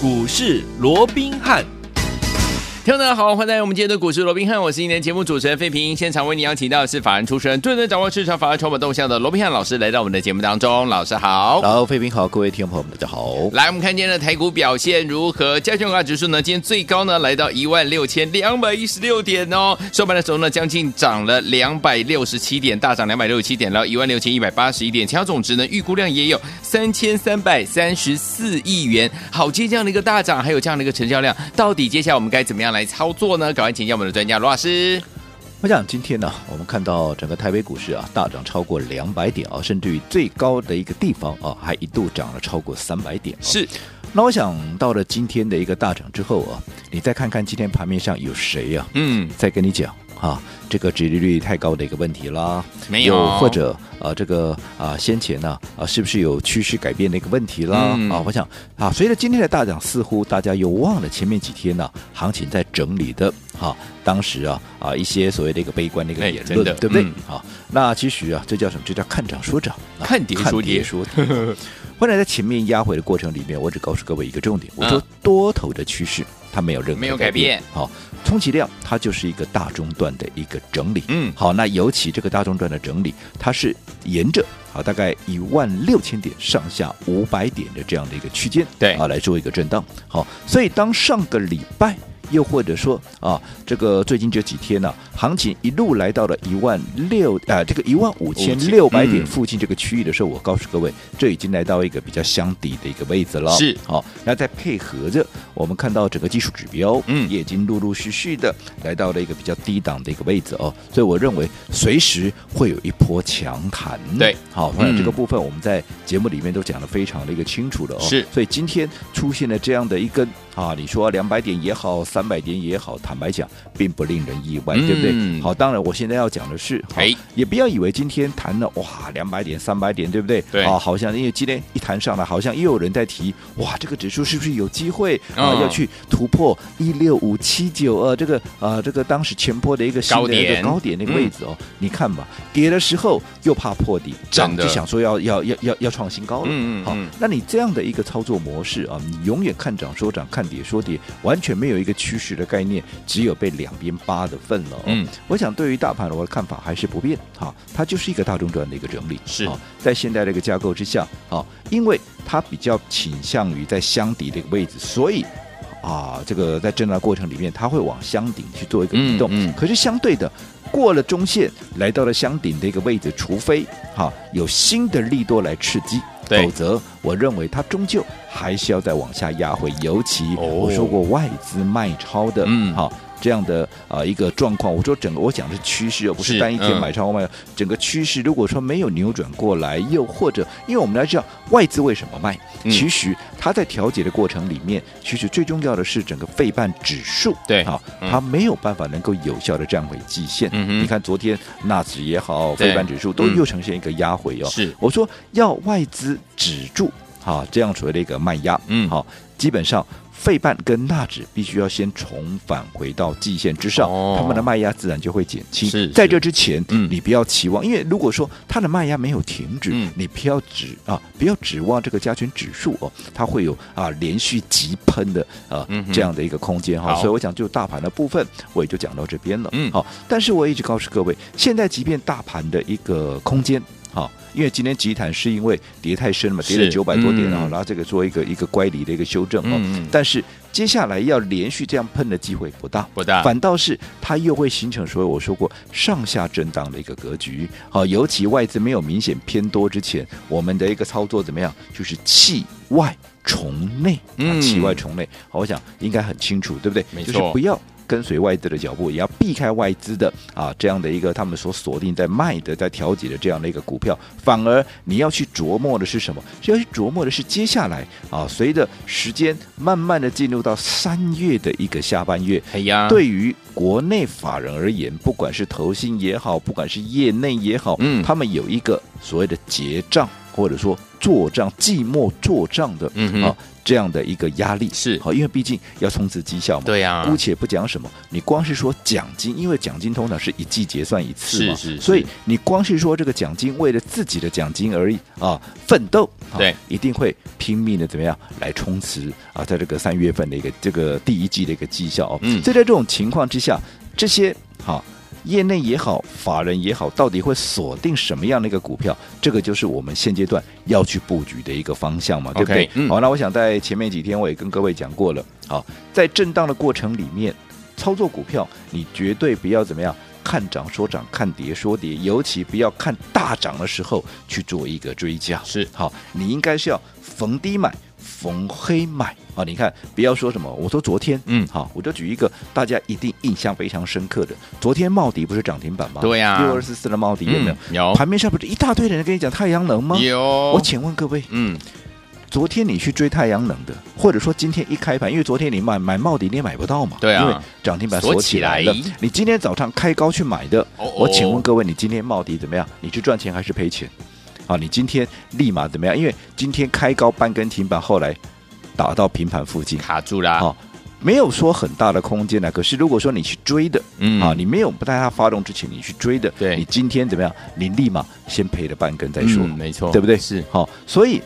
股市罗宾汉。听众大家好，欢迎来到我们今天的股市罗宾汉，我是今天节目主持人费平。现场为你邀请到的是法人出身、最能掌握市场法人筹码动向的罗宾汉老师，来到我们的节目当中。老师好，然后费平好，各位听众朋友们大家好。来，我们看今天的台股表现如何？加权股指数呢，今天最高呢来到一万六千两百一十六点哦，收盘的时候呢，将近涨了两百六十七点，大涨两百六十七点，然后一万六千一百八十一点，其他总值呢预估量也有三千三百三十四亿元。好，接这样的一个大涨，还有这样的一个成交量，到底接下来我们该怎么样来操作呢？赶快请教我们的专家罗老师。我想今天呢，我们看到整个台北股市啊大涨超过两百点啊，甚至于最高的一个地方啊，还一度涨了超过三百点。是。那我想到了今天的一个大涨之后啊，你再看看今天盘面上有谁呀？嗯，再跟你讲啊，这个殖利率太高的一个问题啦，没有，或者啊，这个啊先前呢啊，是不是有趋势改变的一个问题啦？嗯、啊，我想啊，随着今天的大涨，似乎大家又忘了前面几天呢、啊，行情在整理的。哈，当时啊啊一些所谓的一个悲观的一个言论，对不对？好、嗯，那其实啊，这叫什么？这叫看涨说涨，看跌说跌。说跌。后来在前面压回的过程里面，我只告诉各位一个重点，我说多头的趋势它没有任何没有改变。好，充其量它就是一个大中段的一个整理。嗯，好，那尤其这个大中段的整理，它是沿着啊大概一万六千点上下五百点的这样的一个区间，对啊来做一个震荡。好，所以当上个礼拜。又或者说啊，这个最近这几天呢、啊，行情一路来到了一万六啊，这个一万五千六百点附近这个区域的时候，我告诉各位，这已经来到一个比较箱底的一个位置了。是，好，那再配合着我们看到整个技术指标，嗯，也已经陆陆续续的来到了一个比较低档的一个位置哦，所以我认为随时会有一波强弹。对，好，当然这个部分我们在节目里面都讲的非常的一个清楚了哦。是，所以今天出现了这样的一根啊，你说两百点也好。三百点也好，坦白讲，并不令人意外，对不对？嗯、好，当然，我现在要讲的是，哎，也不要以为今天谈了哇，两百点、三百点，对不对？对啊，好像因为今天一谈上来，好像又有人在提，哇，这个指数是不是有机会啊，要去突破一六五七九二这个啊，这个当时前波的一个新的一个高点那个位置哦？嗯、你看吧，跌的时候又怕破底，涨就想说要要要要要创新高了。嗯嗯，好，那你这样的一个操作模式啊，你永远看涨说涨，看跌说跌，完全没有一个。趋势的概念只有被两边扒的份了。嗯，我想对于大盘我的看法还是不变。哈，它就是一个大中转的一个整理。是，在现在这个架构之下，啊，因为它比较倾向于在箱底的一个位置，所以啊，这个在震荡过程里面，它会往箱顶去做一个移动。嗯，可是相对的，过了中线，来到了箱顶的一个位置，除非哈有新的利多来刺激。否则，我认为它终究还是要再往下压回，尤其我说过外资卖超的，嗯，好这样的啊一个状况。我说整个我讲的是趋势，而不是单一天买超卖。整个趋势如果说没有扭转过来，又或者因为我们来知道外资为什么卖，其实它在调节的过程里面，其实最重要的是整个费半指数，对，好，它没有办法能够有效的站回季线。你看昨天纳指也好，费半指数都又呈现一个压回哦。是，我说要外资。止住，啊，这样所谓的一个卖压，嗯，好，基本上费半跟纳指必须要先重返回到季线之上，哦、他们的卖压自然就会减轻。是，在这之前，嗯，你不要期望，因为如果说它的卖压没有停止，嗯，你不要指啊，不要指望这个加权指数哦，它会有啊连续急喷的啊、这样的一个空间哈。所以我讲就大盘的部分，我也就讲到这边了。嗯，好，但是我一直告诉各位，现在即便大盘的一个空间。好，因为今天急弹是因为跌太深了嘛，跌了九百多点然后这个做一个一个乖离的一个修正哦。嗯、但是接下来要连续这样喷的机会不大，不大，反倒是它又会形成所谓我说过上下震荡的一个格局。好，尤其外资没有明显偏多之前，我们的一个操作怎么样？就是弃外从内，嗯，弃外从内。好，我想应该很清楚，对不对？没错，就是不要。跟随外资的脚步，也要避开外资的啊这样的一个他们所锁定在卖的、在调节的这样的一个股票，反而你要去琢磨的是什么？是要去琢磨的是接下来啊，随着时间慢慢的进入到三月的一个下半月，哎呀，对于国内法人而言，不管是投信也好，不管是业内也好，嗯，他们有一个所谓的结账。或者说做账寂寞做账的，嗯啊这样的一个压力。是。好，因为毕竟要冲刺绩效嘛。对呀姑且不讲什么，你光是说奖金，因为奖金通常是一季结算一次嘛，是是是。所以你光是说这个奖金为了自己的奖金而已啊奋斗，啊对，一定会拼命的怎么样来冲刺啊，在这个三月份的一个这个第一季的一个绩效哦，嗯。所以在这种情况之下，这些好。业内也好，法人也好，到底会锁定什么样的一个股票？这个就是我们现阶段要去布局的一个方向嘛，对不对好，那我想在前面几天我也跟各位讲过了。好，在震荡的过程里面，操作股票你绝对不要怎么样看涨说涨，看跌说跌，尤其不要看大涨的时候去做一个追加。是好，你应该是要逢低买。逢黑买啊！你看，不要说什么，我说昨天，嗯好，我就举一个大家一定印象非常深刻的，昨天茂迪不是涨停板吗？对呀六二四四的茂迪有没有？嗯有盘面上不是一大堆人跟你讲太阳能吗？有，我请问各位，嗯，昨天你去追太阳能的，或者说今天一开盘，因为昨天你买买茂迪你也买不到嘛，对啊因为涨停板锁起来了。你今天早上开高去买的，哦哦我请问各位，你今天茂迪怎么样？你去赚钱还是赔钱？啊，你今天立马怎么样？因为今天开高半根停板，后来打到平盘附近，卡住了，好、没有说很大的空间呢。可是如果说你去追的，嗯啊，你没有不在它发动之前你去追的，对你今天怎么样？你立马先赔了半根再说，嗯没错对不对？是好、所以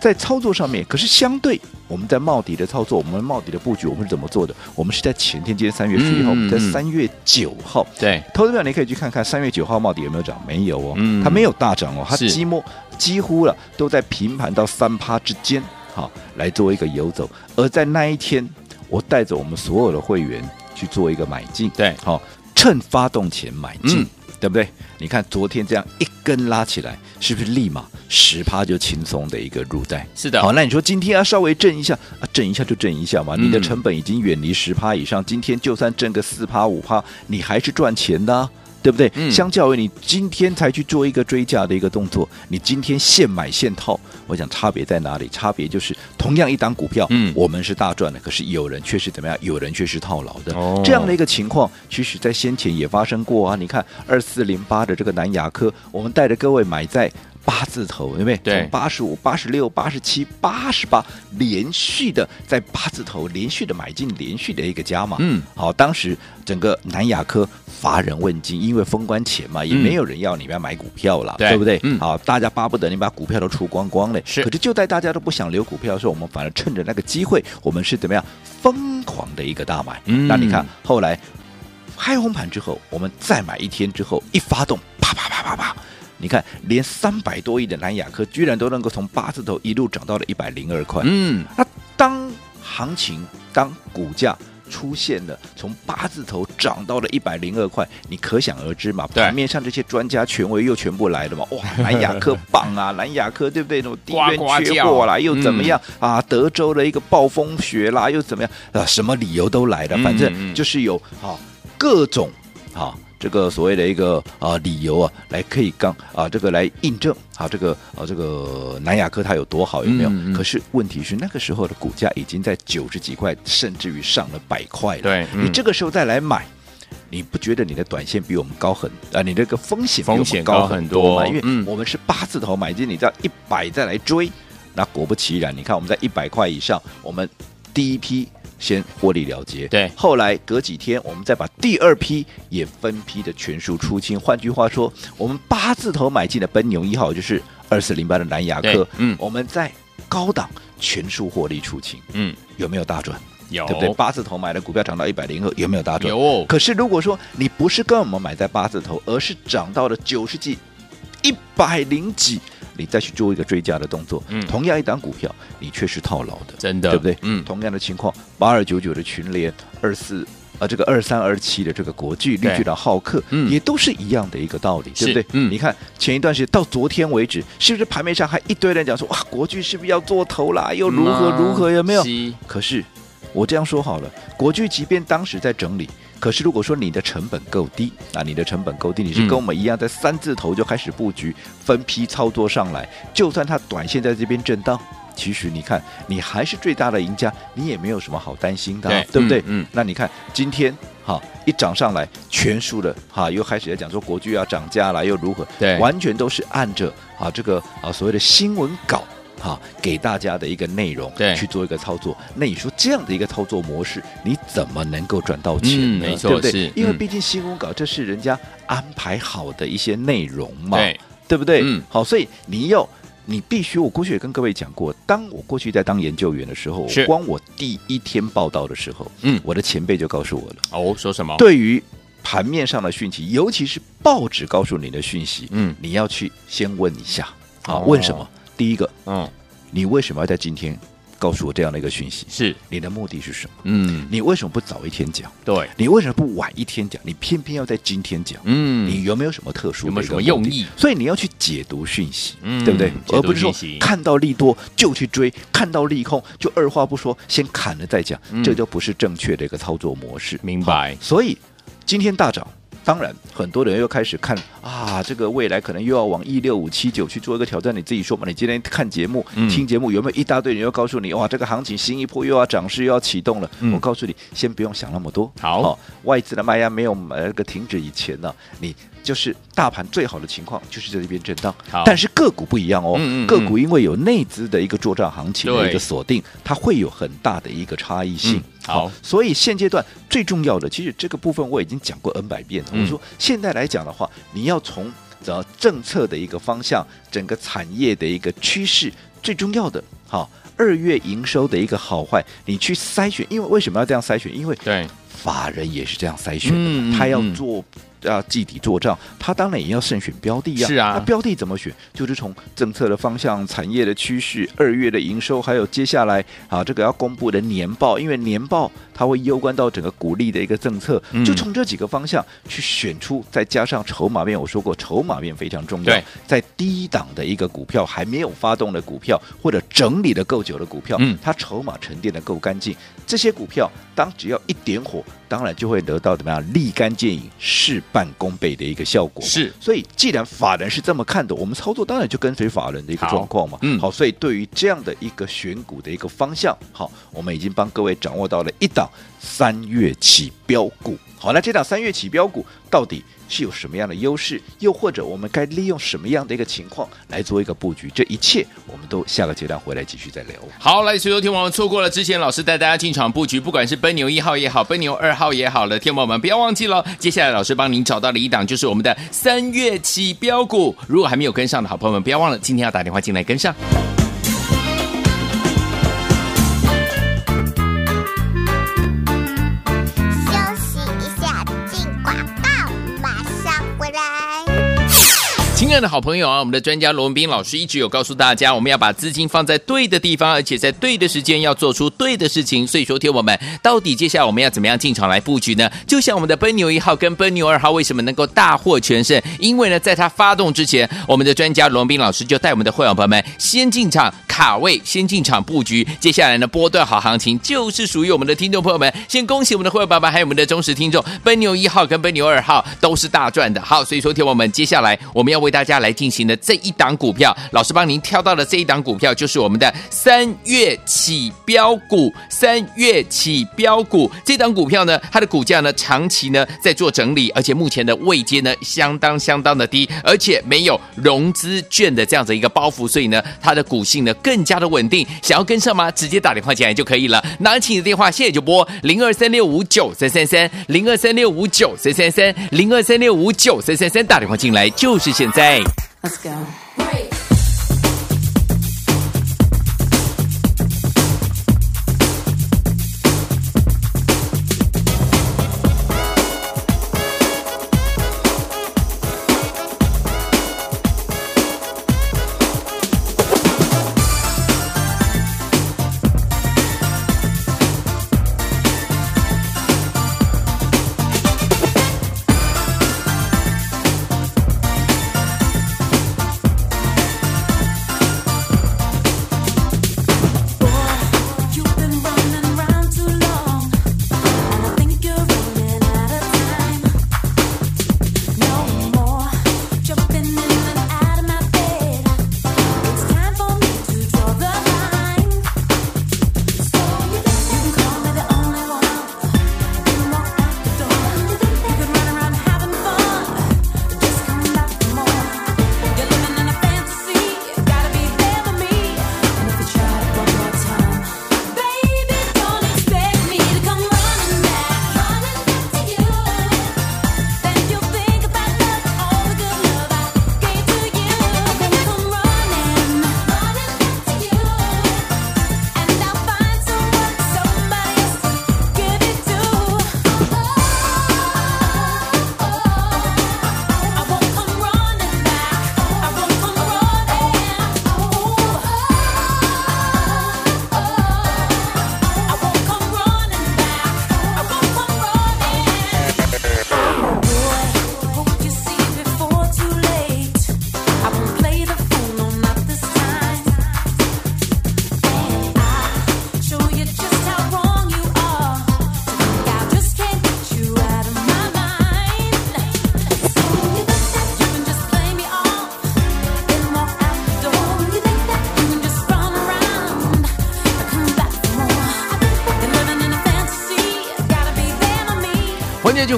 在操作上面，可是相对我们在茂底的操作，我们茂底的布局，我们是怎么做的？我们是在前天，今天三月十一号，嗯我们在嗯三月九号。对，投资票你可以去看看三月九号茂底有没有涨？没有哦，嗯它没有大涨哦，它几乎几乎了都在平盘到三趴之间，好来做一个游走。而在那一天，我带着我们所有的会员去做一个买进，对好趁发动前买进。嗯对不对？你看昨天这样一根拉起来，是不是立马十趴就轻松的一个入袋？是的好，那你说今天要稍微震一下啊，震一下就震一下嘛。嗯你的成本已经远离十趴以上，今天就算震个四趴五趴，你还是赚钱的啊、对不对？嗯相较于你今天才去做一个追价的一个动作，你今天现买现套，我想差别在哪里？差别就是同样一档股票，嗯我们是大赚的，可是有人却是怎么样？有人却是套牢的。哦这样的一个情况，其实在先前也发生过啊。你看二四零八的这个南亚科，我们带着各位买在。八字头，对不对？对从八十五、八十六、八十七、八十八，连续的在八字头连续的买进，连续的一个加码。嗯，好，当时整个南亚科乏人问津，因为封关前嘛，也没有人要你们买股票了，对不对？嗯好，大家巴不得你把股票都出光光嘞。是可是就在大家都不想留股票的时候，我们反而趁着那个机会，我们是怎么样疯狂的一个大买？嗯那你看后来开红盘之后，我们再买一天之后，一发动，啪啪啪啪啪。你看，连三百多亿的南亚科居然都能够从八字头一路涨到了一百零二块。嗯，那当行情、当股价出现了从八字头涨到了一百零二块，你可想而知嘛？对盘面上这些专家权威又全部来了嘛？哇，南亚科棒啊，南亚科对不对？那么地缘缺货啦，又怎么样、嗯啊？德州的一个暴风雪啦，又怎么样啊？什么理由都来了，反正就是有啊各种啊。这个所谓的一个啊理由啊，来可以刚啊这个来印证啊这个啊这个南亚科它有多好有没有？嗯嗯可是问题是那个时候的股价已经在九十几块，甚至于上了百块了。对嗯你这个时候再来买，你不觉得你的短线比我们高很啊？你这个风险风险高高很多吗？因为嗯我们是八字头买进，你知道一百再来追，那果不其然，你看我们在一百块以上，我们第一批。先获利了结，对后来隔几天，我们再把第二批也分批的全数出清。换句话说，我们八字头买进的奔牛一号就是二四零八的南亚对科，嗯我们在高档全数获利出清，嗯，有没有大赚？有，对不对？八字头买的股票涨到一百零二，有没有大赚？有哦可是如果说你不是跟我们买在八字头，而是涨到了九十几、一百零几，你再去做一个追加的动作，嗯同样一档股票，你却是套牢的，真的对不对？嗯同样的情况，八二九九的群联，二四。啊，这个二三二七的这个国巨、绿巨人、浩克，嗯也都是一样的一个道理，对不对？嗯你看前一段时间到昨天为止，是不是盘面上还一堆人讲说，哇，国巨是不是要做头啦？又如何如何？有没有？可是我这样说好了，国巨即便当时在整理，可是如果说你的成本够低啊，你的成本够低，你是跟我们一样在三字头就开始布局，分批操作上来，就算它短线在这边震荡，其实你看，你还是最大的赢家，你也没有什么好担心的、啊，对，对不对？嗯，嗯那你看今天哈一涨上来，全输了哈，又开始在讲说国剧要涨价了，又如何？对，完全都是按着啊这个啊所谓的新闻稿哈给大家的一个内容对去做一个操作。那你说这样的一个操作模式，你怎么能够赚到钱呢？嗯、没错，对不对？是因为毕竟新闻稿这是人家安排好的一些内容嘛，对，对不对？嗯，好，所以你要。你必须，我过去也跟各位讲过，当我过去在当研究员的时候，是光我第一天报道的时候，嗯，我的前辈就告诉我了。哦，说什么？对于盘面上的讯息，尤其是报纸告诉你的讯息，嗯，你要去先问一下，啊，哦、问什么？第一个，嗯，你为什么要在今天？告诉我这样的一个讯息，是你的目的是什么？嗯，你为什么不早一天讲？对，你为什么不晚一天讲？你偏偏要在今天讲？嗯，你有没有什么特殊的？有没有什么用意？所以你要去解读讯息，嗯，对不对？而不是说看到利多就去追，看到利空就二话不说先砍了再讲，嗯、这就不是正确的一个操作模式。明白？所以今天大涨。当然，很多人又开始看啊，这个未来可能又要往一六五七九去做一个挑战。你自己说嘛，你今天看节目、嗯、听节目，有没有一大堆人又告诉你，哇，这个行情新一波又要涨势又要启动了？嗯、我告诉你，先不用想那么多。好，哦、外资的卖压没有那个停止以前呢，你就是大盘最好的情况就是在这边震荡。好，但是个股不一样哦，嗯嗯嗯个股因为有内资的一个作战行情的一个锁定，它会有很大的一个差异性。嗯好，所以现阶段最重要的，其实这个部分我已经讲过 N 百遍了。我说现在来讲的话，你要从呃政策的一个方向，整个产业的一个趋势，最重要的，好，二月营收的一个好坏，你去筛选。因为为什么要这样筛选？因为对法人也是这样筛选的，他要做。要计底做账，他当然也要慎选标的呀。是啊，那标的怎么选？就是从政策的方向、产业的趋势、二月的营收，还有接下来啊这个要公布的年报，因为年报它会攸关到整个股利的一个政策，嗯、就从这几个方向去选出，再加上筹码面，我说过筹码面非常重要。对，在低档的一个股票还没有发动的股票，或者整理的够久的股票，嗯，它筹码沉淀的够干净，这些股票当只要一点火，当然就会得到怎么样立竿见影、事半功倍的一个效果。是，所以既然法人是这么看的，我们操作当然就跟随法人的一个状况嘛。嗯，好，所以对于这样的一个选股的一个方向，好，我们已经帮各位掌握到了一档三月起标股。好，那这档三月起标股到底是有什么样的优势？又或者我们该利用什么样的一个情况来做一个布局？这一切我们都下个阶段回来继续再聊。好，来，所有听众错过了之前老师带大家进场布局，不管是奔牛一号也好，奔牛二号也好了，听众们不要忘记了，接下来老师帮您找到了一档，就是我们的三月起标股。如果还没有跟上的好朋友们，不要忘了今天要打电话进来跟上。亲爱的好朋友啊，我们的专家罗文斌老师一直有告诉大家，我们要把资金放在对的地方，而且在对的时间要做出对的事情。所以说，听我们到底接下来我们要怎么样进场来布局呢？就像我们的奔牛一号跟奔牛二号为什么能够大获全胜？因为呢，在它发动之前，我们的专家罗文斌老师就带我们的会员朋友们先进场卡位，先进场布局。接下来呢，波段好行情就是属于我们的听众朋友们。先恭喜我们的会员爸爸，还有我们的忠实听众，奔牛一号跟奔牛二号都是大赚的。好，所以说，听我们接下来我们要为大家来进行的这一档股票，老师帮您挑到的这一档股票，就是我们的三月起标股。三月起标股这档股票呢，它的股价呢长期呢在做整理，而且目前的位阶呢相当相当的低，而且没有融资券的这样子一个包袱，所以呢它的股性呢更加的稳定。想要跟上吗？直接打电话进来就可以了。拿起你的电话，现在就拨零二三六五九三三三零二三六五九三三三零二三六五九三三三，打电话进来就是现。Let's go.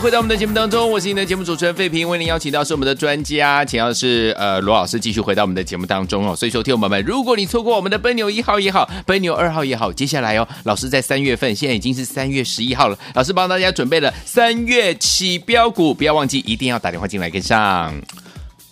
回到我们的节目当中，我是你的节目主持人费平，为您邀请到是我们的专家，请到是呃罗老师，继续回到我们的节目当中哦。所以说，听友们，如果你错过我们的奔牛一号也好，奔牛二号也好，接下来哦，老师在三月份，现在已经是三月十一号了，老师帮大家准备了三月起标股，不要忘记，一定要打电话进来跟上。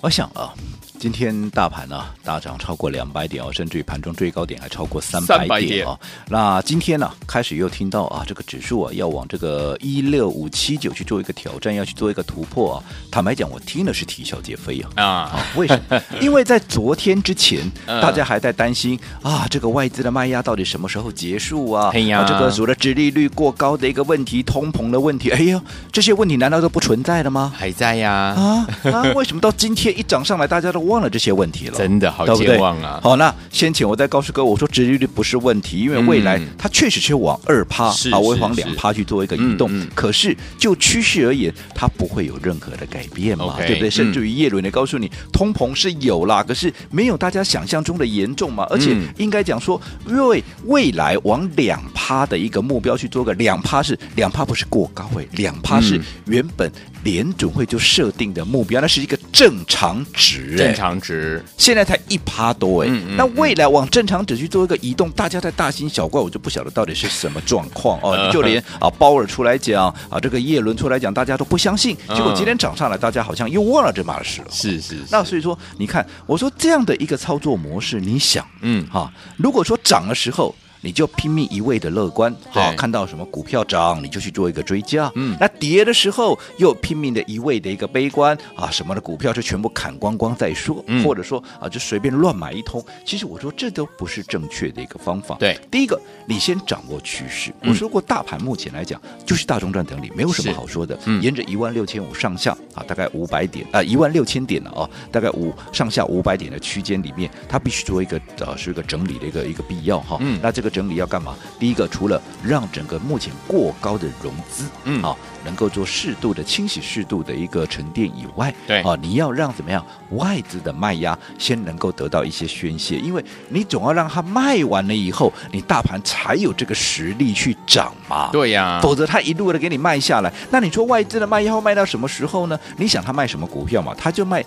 我想啊。今天大盘呢、啊、大涨超过两百点哦，甚至于盘中最高点还超过三百点哦。那今天呢、啊、开始又听到啊这个指数啊要往这个一六五七九去做一个挑战，要去做一个突破啊。坦白讲，我听的是啼笑皆非啊啊，啊！为什么？因为在昨天之前，大家还在担心啊这个外资的卖压到底什么时候结束啊？哎呀，这个所谓的殖利率过高的一个问题，通膨的问题，哎呦，这些问题难道都不存在了吗？还在呀啊啊！为什么到今天一涨上来，大家都忘了这些问题了，真的好健忘啊！好，那先前我在告诉各位，我说殖利率不是问题，因为未来它确实是往二趴啊，微往两趴去做一个移动。可是就趋势而言，它不会有任何的改变嘛，对不对？甚至于叶伦也告诉你，通膨是有啦，可是没有大家想象中的严重嘛。而且应该讲说，因为未来往两趴的一个目标去做个两趴是两趴，不是过高诶，两趴是原本联准会就设定的目标，那是一个正常值，正常值。现在才一趴多哎，嗯嗯、那未来往正常值去做一个移动，大家在大惊小怪，我就不晓得到底是什么状况哦。就连啊鲍尔出来讲啊，这个叶伦出来讲，大家都不相信。结果今天涨上来，大家好像又忘了这码事了。是是，是，那所以说，你看，我说这样的一个操作模式，你想，嗯哈，如果说涨的时候。你就拼命一味的乐观，好，看到什么股票涨，你就去做一个追加。嗯，那跌的时候又拼命的一味的一个悲观啊，什么的股票就全部砍光光再说，嗯、或者说啊，就随便乱买一通。其实我说这都不是正确的一个方法。对，第一个你先掌握趋势。嗯、我说过，大盘目前来讲就是大中转整理，没有什么好说的。嗯，沿着一万六千五上下啊，大概五百点啊，一万六千点了啊，大概五上下五百点的区间里面，它必须做一个呃是一个整理的一个一个必要哈。嗯，那这个。整理要干嘛？第一个，除了让整个目前过高的融资，嗯啊，能够做适度的清洗、适度的一个沉淀以外，对啊，你要让怎么样外资的卖压先能够得到一些宣泄，因为你总要让它卖完了以后，你大盘才有这个实力去涨嘛。对呀、啊，否则它一路的给你卖下来，那你说外资的卖压会卖到什么时候呢？你想它卖什么股票嘛？它就卖。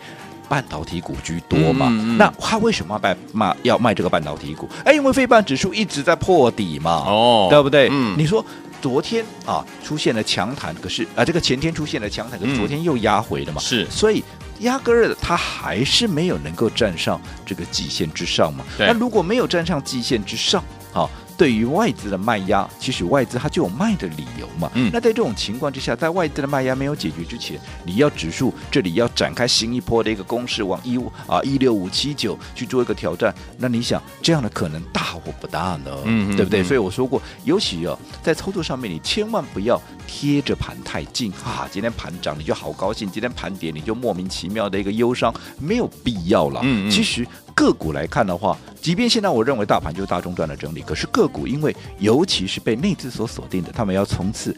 半导体股居多嘛？嗯嗯、那他为什么要卖卖要卖这个半导体股？哎，因为费半指数一直在破底嘛，哦，对不对？嗯，你说昨天啊出现了强弹，可是啊这个前天出现了强弹，可是昨天又压回了嘛，是、嗯，所以压根儿它还是没有能够站上这个极限之上嘛。那如果没有站上极限之上，好、啊。对于外资的卖压，其实外资它就有卖的理由嘛。嗯，那在这种情况之下，在外资的卖压没有解决之前，你要指数这里要展开新一波的一个攻势，往一五啊一六五七九去做一个挑战，那你想这样的可能大或不大呢？嗯，对不对？嗯、所以我说过，尤其哦，在操作上面，你千万不要贴着盘太近啊。今天盘涨你就好高兴，今天盘跌你就莫名其妙的一个忧伤，没有必要了。嗯，嗯，其实。个股来看的话，即便现在我认为大盘就是大中段的整理，可是个股因为尤其是被内资所锁定的，他们要冲刺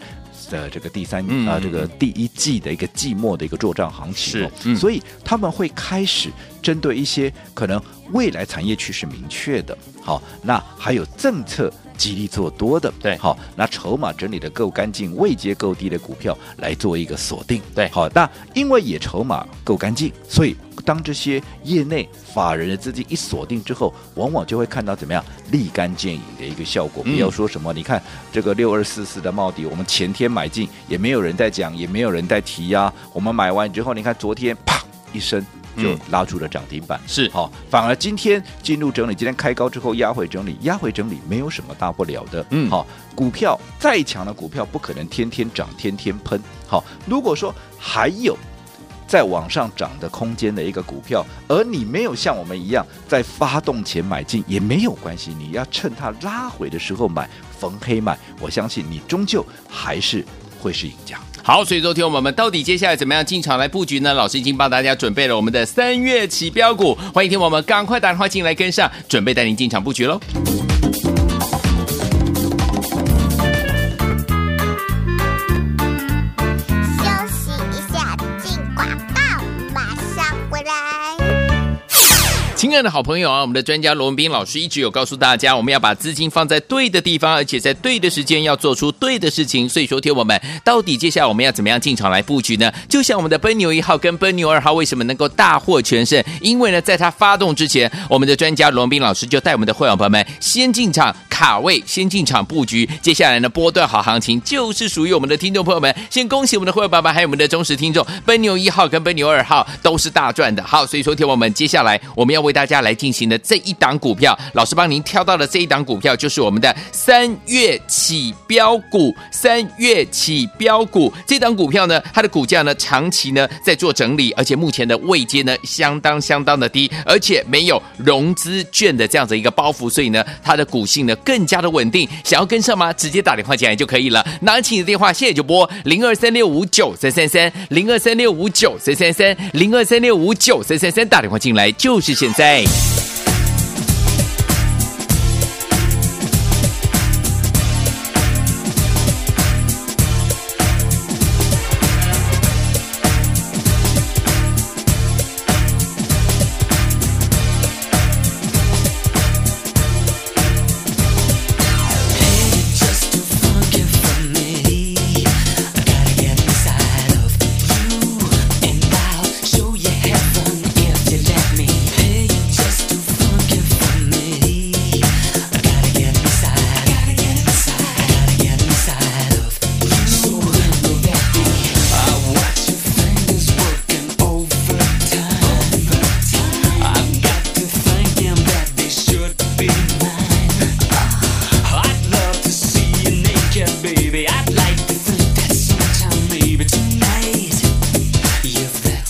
的这个第三、嗯、啊这个第一季的一个季末的一个作帐行情，所以他们会开始针对一些可能未来产业趋势明确的，好，那还有政策极力做多的，对，好，那筹码整理的够干净、位阶够低的股票来做一个锁定，对，好，那因为也筹码够干净，所以。当这些业内法人的资金一锁定之后，往往就会看到怎么样立竿见影的一个效果。不要说什么，你看这个六二四四的茂迪，我们前天买进，也没有人在讲，也没有人在提呀。我们买完之后，你看昨天啪一声就拉出了涨停板，是好。反而今天进入整理，今天开高之后压回整理，压回整理没有什么大不了的。嗯，好，股票再强的股票不可能天天涨，天天喷。好，如果说还有。在往上涨的空间的一个股票，而你没有像我们一样在发动前买进也没有关系，你要趁它拉回的时候买，逢黑买，我相信你终究还是会是赢家。好，所以昨天我们到底接下来怎么样进场来布局呢？老师已经帮大家准备了我们的三月起标股，欢迎听我们赶快打电话进来跟上，准备带您进场布局喽。亲爱的好朋友啊，我们的专家罗文斌老师一直有告诉大家，我们要把资金放在对的地方，而且在对的时间要做出对的事情。所以说，听我们到底接下来我们要怎么样进场来布局呢？就像我们的奔牛一号跟奔牛二号为什么能够大获全胜？因为呢，在它发动之前，我们的专家罗文斌老师就带我们的会员朋友们先进场卡位，先进场布局。接下来呢，波段好行情就是属于我们的听众朋友们。先恭喜我们的会员爸爸，还有我们的忠实听众，奔牛一号跟奔牛二号都是大赚的。好，所以说，听我们接下来我们要为大大家来进行的这一档股票，老师帮您挑到的这一档股票，就是我们的三月起标股。三月起标股这档股票呢，它的股价呢长期呢在做整理，而且目前的位阶呢相当相当的低，而且没有融资券的这样子一个包袱，所以呢它的股性呢更加的稳定。想要跟上吗？直接打电话进来就可以了。拿起你的电话，现在就拨零二三六五九三三三零二三六五九三三三零二三六五九三三三，打电话进来就是现在。Hey.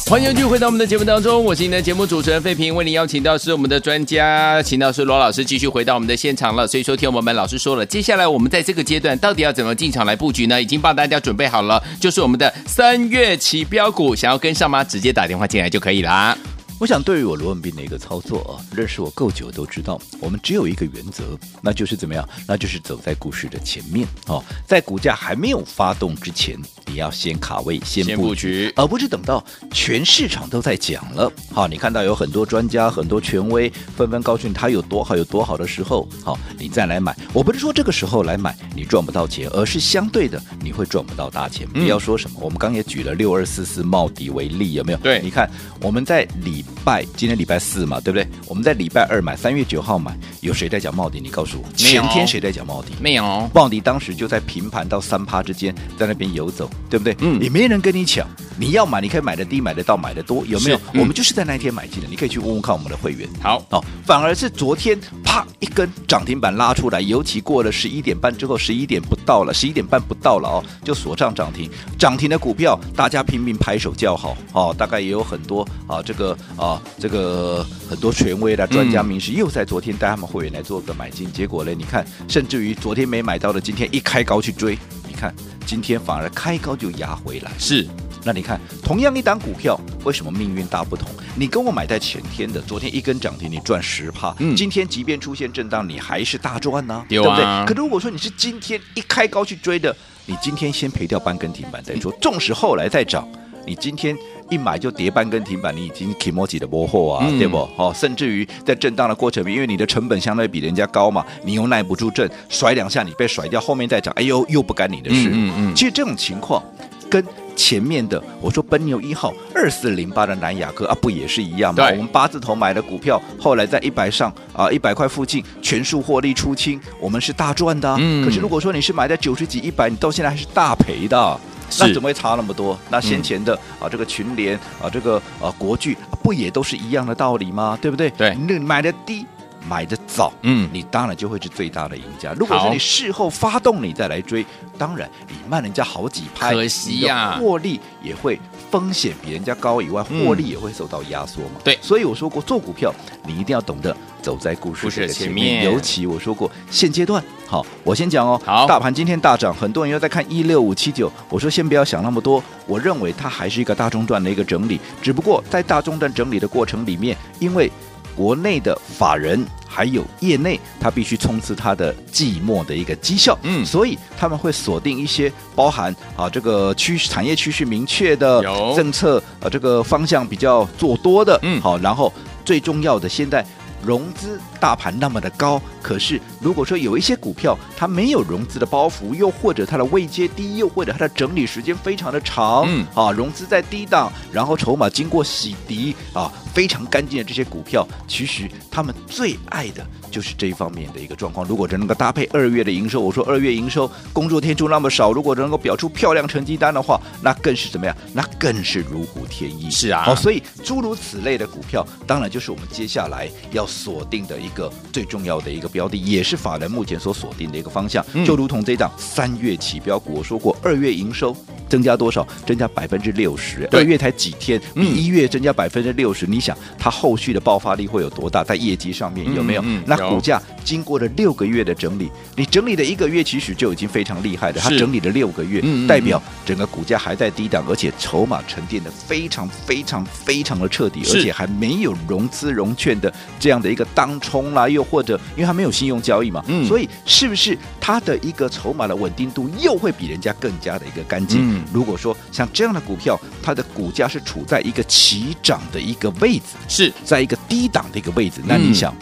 欢迎继续回到我们的节目当中，我是您的节目主持人费平，为您邀请到是我们的专家，请到是罗老师，继续回到我们的现场了。所以说，听我们老师说了，接下来我们在这个阶段到底要怎么进场来布局呢？已经帮大家准备好了，就是我们的三月起标股，想要跟上吗？直接打电话进来就可以啦。我想，对于我罗文斌的一个操作啊，认识我够久都知道，我们只有一个原则，那就是怎么样？那就是走在股市的前面哦，在股价还没有发动之前，你要先卡位，先布局，而不是等到全市场都在讲了，好，你看到有很多专家、很多权威纷纷告诉你它有多好、有多好的时候，好，你再来买。我不是说这个时候来买你赚不到钱，而是相对的你会赚不到大钱。不要说什么，嗯、我们刚也举了六二四四茂迪为例，有没有？对，你看我们在礼。拜，今天礼拜四嘛，对不对？我们在礼拜二买，三月九号买，有谁在讲茂迪？你告诉我，前天谁在讲茂迪？没有。茂迪当时就在平盘到三趴之间，在那边游走，对不对？嗯，也没人跟你抢，你要买，你可以买的低，买得到，买的多，有没有？嗯、我们就是在那一天买进的，你可以去问问看我们的会员。好，哦，反而是昨天啪一根涨停板拉出来，尤其过了十一点半之后，十一点不到了，十一点半不到了哦，就锁上涨停，涨停的股票大家拼命拍手叫好，哦，大概也有很多啊，这个啊。这个很多权威的专家名师又在昨天带他们会员来做个买进，结果呢，你看，甚至于昨天没买到的，今天一开高去追，你看今天反而开高就压回来。是，那你看，同样一档股票，为什么命运大不同？你跟我买在前天的，昨天一根涨停，你赚十帕，嗯，今天即便出现震荡，你还是大赚呢、啊，对不对？可如果说你是今天一开高去追的，你今天先赔掉半根停板再说，纵使后来再涨，你今天。一买就跌半跟停板，你已经提莫几的波货啊，嗯、对不？哦，甚至于在震荡的过程里，因为你的成本相对比人家高嘛，你又耐不住震，甩两下你被甩掉，后面再涨，哎呦，又不干你的事。嗯嗯。嗯，其实这种情况跟前面的我说奔牛一号二四零八的南亚科啊，不也是一样吗？对我们八字头买的股票，后来在一百上啊一百块附近全数获利出清，我们是大赚的、啊。嗯。可是如果说你是买在九十几、一百，你到现在还是大赔的。那怎么会差那么多？那先前的、嗯、啊，这个群联啊，这个啊国巨不也都是一样的道理吗？对不对？对，你买的低，买的早，嗯，你当然就会是最大的赢家。如果说你事后发动，你再来追，当然你慢人家好几拍，可惜呀，获利也会风险比人家高以外，获利也会受到压缩嘛。对，所以我说过，做股票你一定要懂得走在故事的前面。前面尤其我说过，现阶段。好，我先讲哦。好，大盘今天大涨，很多人又在看一六五七九。我说先不要想那么多，我认为它还是一个大中段的一个整理，只不过在大中段整理的过程里面，因为国内的法人还有业内，他必须冲刺他的季末的一个绩效，嗯，所以他们会锁定一些包含啊这个趋产业趋势明确的政策，呃、啊，这个方向比较做多的，嗯，好，然后。最重要的现在。融资大盘那么的高，可是如果说有一些股票它没有融资的包袱，又或者它的位阶低，又或者它的整理时间非常的长，嗯。啊，融资在低档，然后筹码经过洗涤啊，非常干净的这些股票，其实他们最爱的就是这一方面的一个状况。如果能够搭配二月的营收，我说二月营收工作天数那么少，如果能够表出漂亮成绩单的话，那更是怎么样？那更是如虎添翼。是啊，好，所以诸如此类的股票，当然就是我们接下来要。锁定的一个最重要的一个标的，也是法人目前所锁定的一个方向，嗯、就如同这档三月起标股，我说过二月营收增加多少？增加百分之六十。二月才几天，比一月增加百分之六十，你想它后续的爆发力会有多大？在业绩上面有没有？那股价经过了六个月的整理，你整理的一个月，其实就已经非常厉害了。它整理了六个月，代表整个股价还在低档，而且筹码沉淀的非常非常非常的彻底，而且还没有融资融券的这样。的一个当冲啦，又或者因为它没有信用交易嘛，嗯，所以是不是它的一个筹码的稳定度又会比人家更加的一个干净？嗯，如果说像这样的股票，它的股价是处在一个起涨的一个位置，是在一个低档的一个位置，那你想，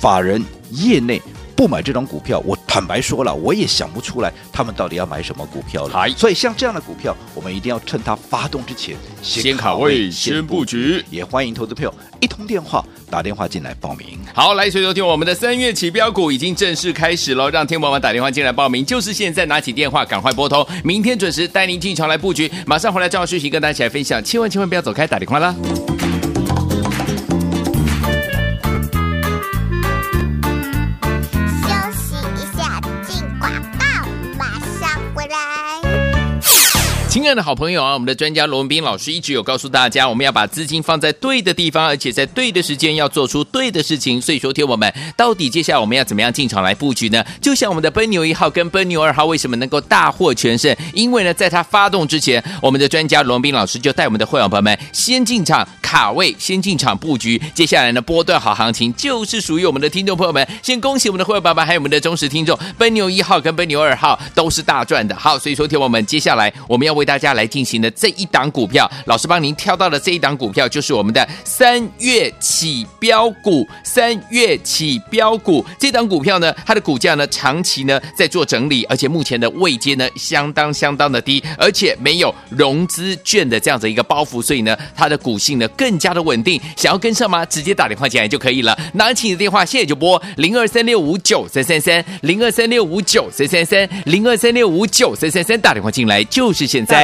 法人业内。不买这种股票，我坦白说了，我也想不出来他们到底要买什么股票了。所以像这样的股票，我们一定要趁它发动之前先卡位、先布局。也欢迎投资朋友一通电话打电话进来报名。好，来，所以昨天我们的三月起标股已经正式开始了，让天宝们打电话进来报名，就是现在拿起电话赶快拨通，明天准时带您进场来布局。马上回来，赵学习跟大家一起来分享，千万千万不要走开，打电话啦。的好朋友啊，我们的专家罗文斌老师一直有告诉大家，我们要把资金放在对的地方，而且在对的时间要做出对的事情。所以说，听我们到底接下来我们要怎么样进场来布局呢？就像我们的奔牛一号跟奔牛二号为什么能够大获全胜？因为呢，在它发动之前，我们的专家罗文斌老师就带我们的会员朋友们先进场卡位，先进场布局。接下来呢，波段好行情就是属于我们的听众朋友们。先恭喜我们的会员爸爸，还有我们的忠实听众，奔牛一号跟奔牛二号都是大赚的。好，所以说听我们接下来我们要为大家。下来进行的这一档股票，老师帮您挑到的这一档股票，就是我们的三月起标股。三月起标股这档股票呢，它的股价呢长期呢在做整理，而且目前的位阶呢相当相当的低，而且没有融资券的这样子一个包袱，所以呢它的股性呢更加的稳定。想要跟上吗？直接打电话进来就可以了。拿起你的电话，现在就拨零二三六五九三三三零二三六五九三三三零二三六五九三三三，打电话进来就是现在。